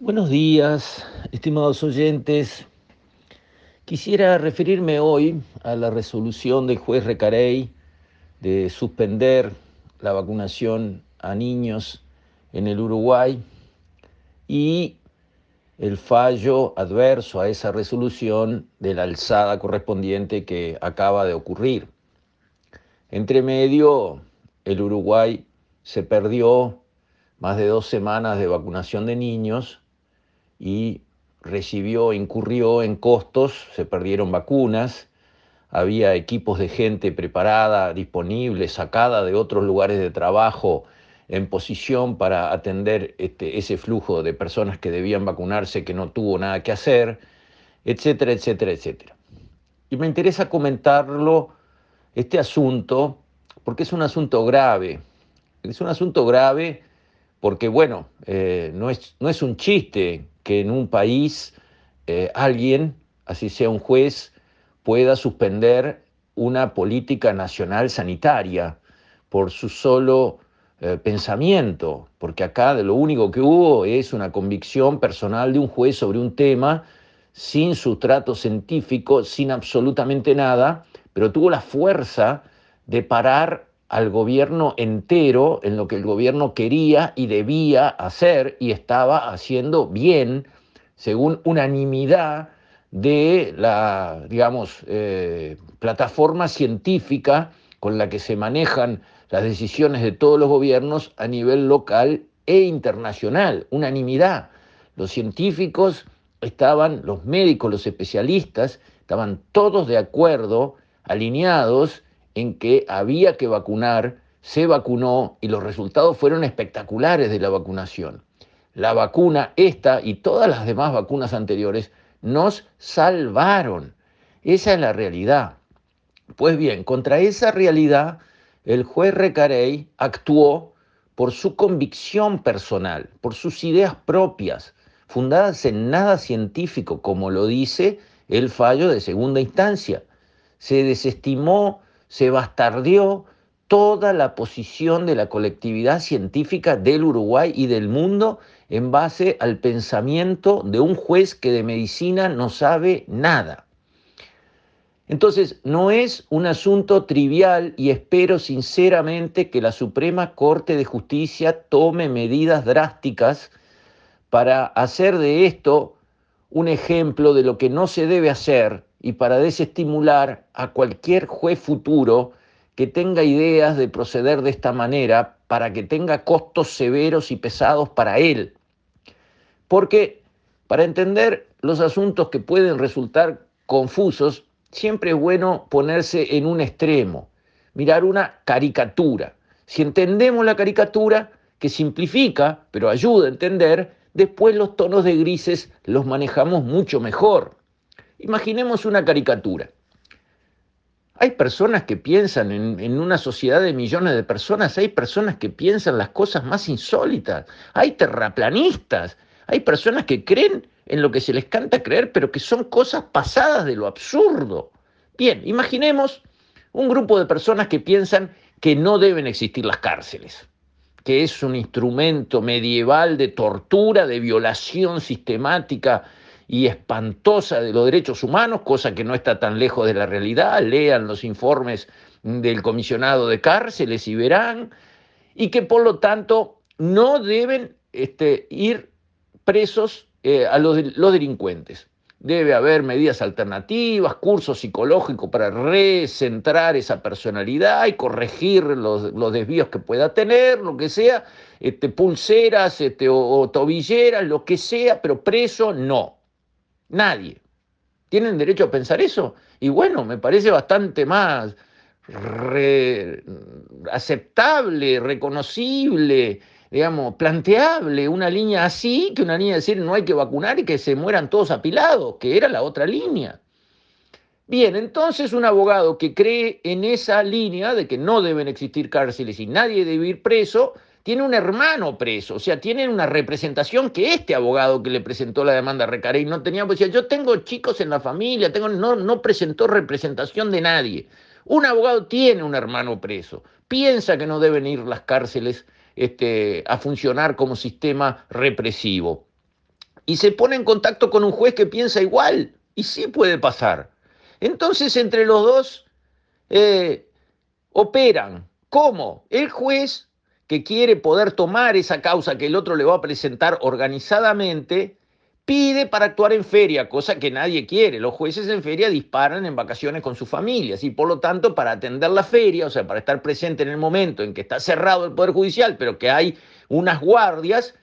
Buenos días, estimados oyentes. Quisiera referirme hoy a la resolución del juez Recarey de suspender la vacunación a niños en el Uruguay y el fallo adverso a esa resolución de la alzada correspondiente que acaba de ocurrir. Entre medio, el Uruguay se perdió más de dos semanas de vacunación de niños y recibió, incurrió en costos, se perdieron vacunas, había equipos de gente preparada, disponible, sacada de otros lugares de trabajo en posición para atender este, ese flujo de personas que debían vacunarse, que no tuvo nada que hacer, etcétera, etcétera, etcétera. Y me interesa comentarlo, este asunto, porque es un asunto grave. Es un asunto grave porque, bueno, eh, no, es, no es un chiste que en un país eh, alguien, así sea un juez, pueda suspender una política nacional sanitaria por su solo eh, pensamiento, porque acá de lo único que hubo es una convicción personal de un juez sobre un tema sin sustrato científico, sin absolutamente nada, pero tuvo la fuerza de parar al gobierno entero en lo que el gobierno quería y debía hacer y estaba haciendo bien, según unanimidad de la, digamos, eh, plataforma científica con la que se manejan las decisiones de todos los gobiernos a nivel local e internacional, unanimidad. Los científicos estaban, los médicos, los especialistas, estaban todos de acuerdo, alineados en que había que vacunar, se vacunó y los resultados fueron espectaculares de la vacunación. La vacuna, esta y todas las demás vacunas anteriores, nos salvaron. Esa es la realidad. Pues bien, contra esa realidad, el juez Recarey actuó por su convicción personal, por sus ideas propias, fundadas en nada científico, como lo dice el fallo de segunda instancia. Se desestimó se bastardeó toda la posición de la colectividad científica del Uruguay y del mundo en base al pensamiento de un juez que de medicina no sabe nada. Entonces, no es un asunto trivial y espero sinceramente que la Suprema Corte de Justicia tome medidas drásticas para hacer de esto un ejemplo de lo que no se debe hacer y para desestimular a cualquier juez futuro que tenga ideas de proceder de esta manera para que tenga costos severos y pesados para él. Porque para entender los asuntos que pueden resultar confusos, siempre es bueno ponerse en un extremo, mirar una caricatura. Si entendemos la caricatura, que simplifica, pero ayuda a entender, después los tonos de grises los manejamos mucho mejor. Imaginemos una caricatura. Hay personas que piensan en, una sociedad de millones de personas, hay personas que piensan las cosas más insólitas, hay terraplanistas, hay personas que creen en lo que se les canta creer, pero que son cosas pasadas de lo absurdo. Bien, imaginemos un grupo de personas que piensan que no deben existir las cárceles, que es un instrumento medieval de tortura, de violación sistemática y espantosa de los derechos humanos, cosa que no está tan lejos de la realidad. Lean los informes del comisionado de cárceles y verán, y que por lo tanto no deben este, ir presos eh, a los, los delincuentes. Debe haber medidas alternativas, cursos psicológicos para recentrar esa personalidad y corregir los, desvíos que pueda tener, lo que sea, este, pulseras este, o tobilleras, lo que sea, pero preso no. Nadie. ¿Tienen derecho a pensar eso? Y bueno, me parece bastante más aceptable, reconocible, digamos, planteable una línea así que una línea de decir no hay que vacunar y que se mueran todos apilados, que era la otra línea. Bien, entonces un abogado que cree en esa línea de que no deben existir cárceles y nadie debe ir preso, tiene un hermano preso, o sea, tiene una representación que este abogado que le presentó la demanda a Recarey no tenía, pues decía, yo tengo chicos en la familia, tengo, no, presentó representación de nadie. Un abogado tiene un hermano preso, piensa que no deben ir las cárceles este, a funcionar como sistema represivo. y se pone en contacto con un juez que piensa igual. Y sí puede pasar. Entonces, entre los dos eh, operan. ¿Cómo? El juez que quiere poder tomar esa causa que el otro le va a presentar organizadamente, pide para actuar en feria, cosa que nadie quiere. Los jueces en feria disparan en vacaciones con sus familias y por lo tanto para atender la feria, o sea, para estar presente en el momento en que está cerrado el Poder Judicial, pero que hay unas guardias,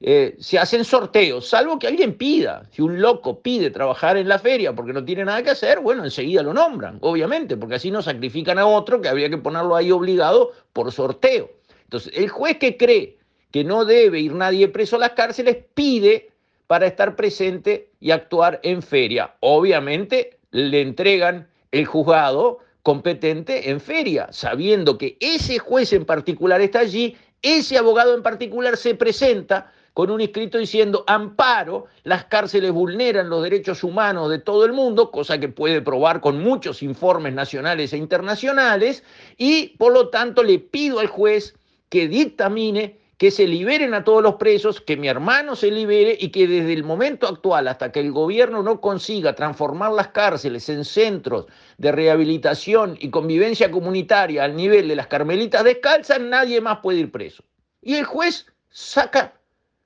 eh, se hacen sorteos, salvo que alguien pida. Si un loco pide trabajar en la feria porque no tiene nada que hacer, bueno, enseguida lo nombran, obviamente, porque así no sacrifican a otro que habría que ponerlo ahí obligado por sorteo. Entonces, el juez que cree que no debe ir nadie preso a las cárceles pide para estar presente y actuar en feria. Obviamente le entregan el juzgado competente en feria, sabiendo que ese juez en particular está allí, ese abogado en particular se presenta con un escrito diciendo amparo, las cárceles vulneran los derechos humanos de todo el mundo, cosa que puede probar con muchos informes nacionales e internacionales, y por lo tanto le pido al juez que dictamine que se liberen a todos los presos, que mi hermano se libere y que desde el momento actual hasta que el gobierno no consiga transformar las cárceles en centros de rehabilitación y convivencia comunitaria al nivel de las carmelitas descalzas, nadie más puede ir preso. Y el juez saca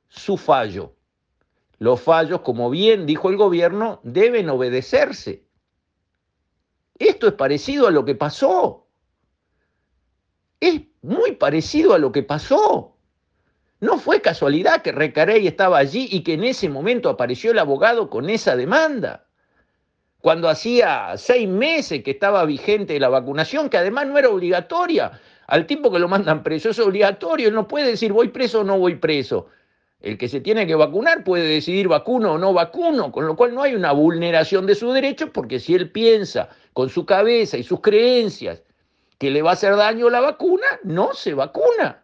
su fallo. Los fallos, como bien dijo el gobierno, deben obedecerse. Esto es parecido a lo que pasó. Es muy parecido a lo que pasó. No fue casualidad que Recarey estaba allí y que en ese momento apareció el abogado con esa demanda. Cuando hacía seis meses que estaba vigente la vacunación, que además no era obligatoria. Al tiempo que lo mandan preso es obligatorio. Él no puede decir voy preso o no voy preso. El que se tiene que vacunar puede decidir vacuno o no vacuno, con lo cual no hay una vulneración de sus derechos, porque si él piensa con su cabeza y sus creencias que le va a hacer daño la vacuna, no se vacuna.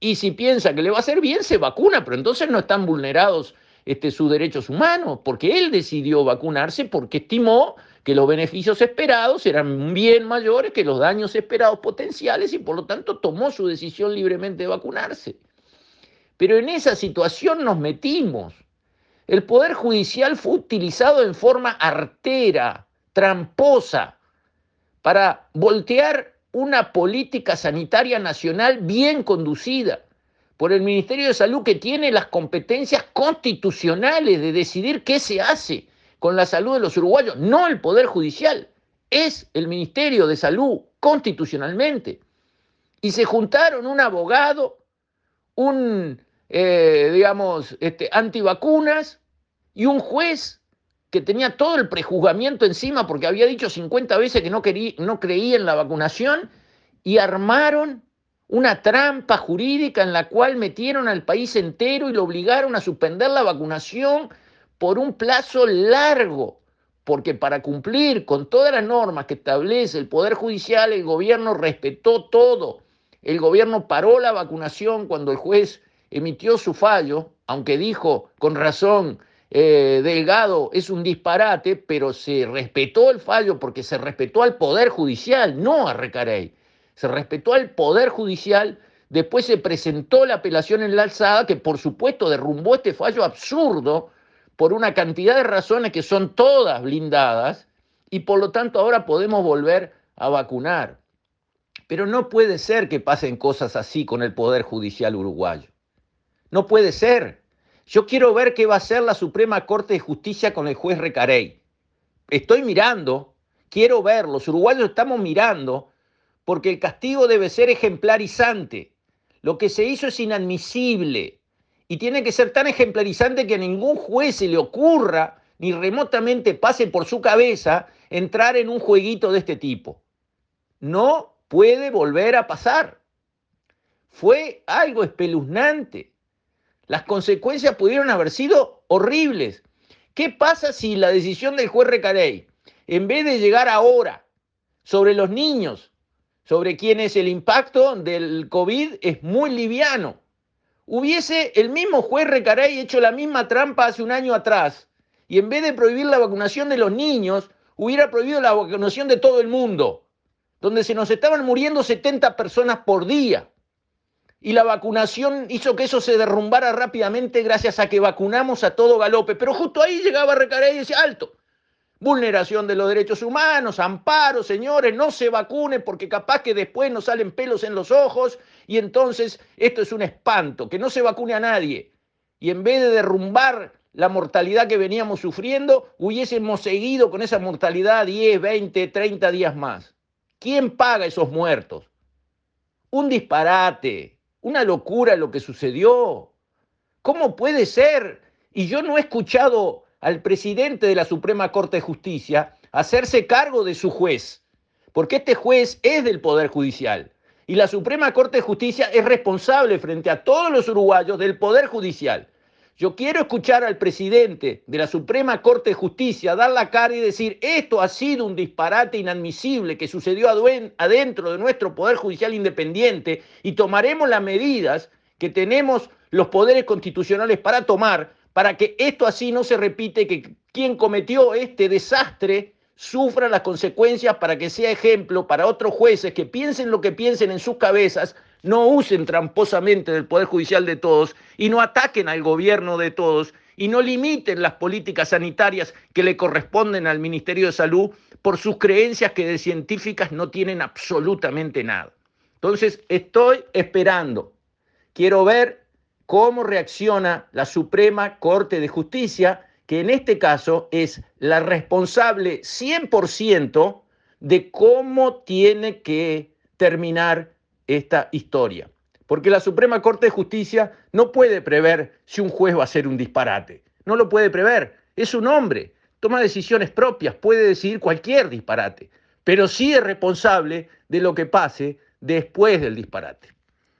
Y si piensa que le va a hacer bien, se vacuna, pero entonces no están vulnerados este, sus derechos humanos, porque él decidió vacunarse porque estimó que los beneficios esperados eran bien mayores que los daños esperados potenciales y por lo tanto tomó su decisión libremente de vacunarse. Pero en esa situación nos metimos. El Poder Judicial fue utilizado en forma artera, tramposa, para voltear una política sanitaria nacional bien conducida por el Ministerio de Salud que tiene las competencias constitucionales de decidir qué se hace con la salud de los uruguayos, no el Poder Judicial, es el Ministerio de Salud constitucionalmente. Y se juntaron un abogado, un eh, digamos, este, antivacunas y un juez que tenía todo el prejuzgamiento encima porque había dicho 50 veces que no, quería, no creía en la vacunación y armaron una trampa jurídica en la cual metieron al país entero y lo obligaron a suspender la vacunación por un plazo largo, porque para cumplir con todas las normas que establece el Poder Judicial, el gobierno respetó todo. El gobierno paró la vacunación cuando el juez emitió su fallo, aunque dijo con razón eh, Delgado es un disparate, pero se respetó el fallo porque se respetó al Poder Judicial, no a Recarey. Se respetó al Poder Judicial, después se presentó la apelación en la alzada, que por supuesto derrumbó este fallo absurdo por una cantidad de razones que son todas blindadas, y por lo tanto ahora podemos volver a vacunar. Pero no puede ser que pasen cosas así con el Poder Judicial uruguayo. No puede ser. Yo quiero ver qué va a hacer la Suprema Corte de Justicia con el juez Recarey. Estoy mirando, quiero ver, los uruguayos estamos mirando, porque el castigo debe ser ejemplarizante. Lo que se hizo es inadmisible y tiene que ser tan ejemplarizante que a ningún juez se le ocurra, ni remotamente pase por su cabeza, entrar en un jueguito de este tipo. No puede volver a pasar. Fue algo espeluznante. Las consecuencias pudieron haber sido horribles. ¿Qué pasa si la decisión del juez Recarey, en vez de llegar ahora sobre los niños, sobre quienes el impacto del COVID es muy liviano, hubiese el mismo juez Recarey hecho la misma trampa hace un año atrás y en vez de prohibir la vacunación de los niños, hubiera prohibido la vacunación de todo el mundo, donde se nos estaban muriendo 70 personas por día? Y la vacunación hizo que eso se derrumbara rápidamente gracias a que vacunamos a todo galope. Pero justo ahí llegaba Recarey y decía, alto, vulneración de los derechos humanos, amparo, señores, no se vacunen porque capaz que después nos salen pelos en los ojos y entonces esto es un espanto, que no se vacune a nadie. Y en vez de derrumbar la mortalidad que veníamos sufriendo, hubiésemos seguido con esa mortalidad 10, 20, 30 días más. ¿Quién paga esos muertos? Un disparate, una locura lo que sucedió. ¿Cómo puede ser? Y yo no he escuchado al presidente de la Suprema Corte de Justicia hacerse cargo de su juez, porque este juez es del Poder Judicial. Y la Suprema Corte de Justicia es responsable frente a todos los uruguayos del Poder Judicial. Yo quiero escuchar al presidente de la Suprema Corte de Justicia dar la cara y decir, esto ha sido un disparate inadmisible que sucedió adentro de nuestro Poder Judicial independiente y tomaremos las medidas que tenemos los poderes constitucionales para tomar para que esto así no se repite, que quien cometió este desastre sufra las consecuencias para que sea ejemplo para otros jueces que piensen lo que piensen en sus cabezas, no usen tramposamente del Poder Judicial de todos y no ataquen al gobierno de todos y no limiten las políticas sanitarias que le corresponden al Ministerio de Salud por sus creencias que de científicas no tienen absolutamente nada. Entonces, estoy esperando. Quiero ver cómo reacciona la Suprema Corte de Justicia, que en este caso es la responsable 100% de cómo tiene que terminar esta historia. Porque la Suprema Corte de Justicia no puede prever si un juez va a hacer un disparate. No lo puede prever. Es un hombre. Toma decisiones propias. Puede decidir cualquier disparate. Pero sí es responsable de lo que pase después del disparate.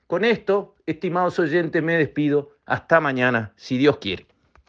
Con esto, estimados oyentes, me despido. Hasta mañana, si Dios quiere.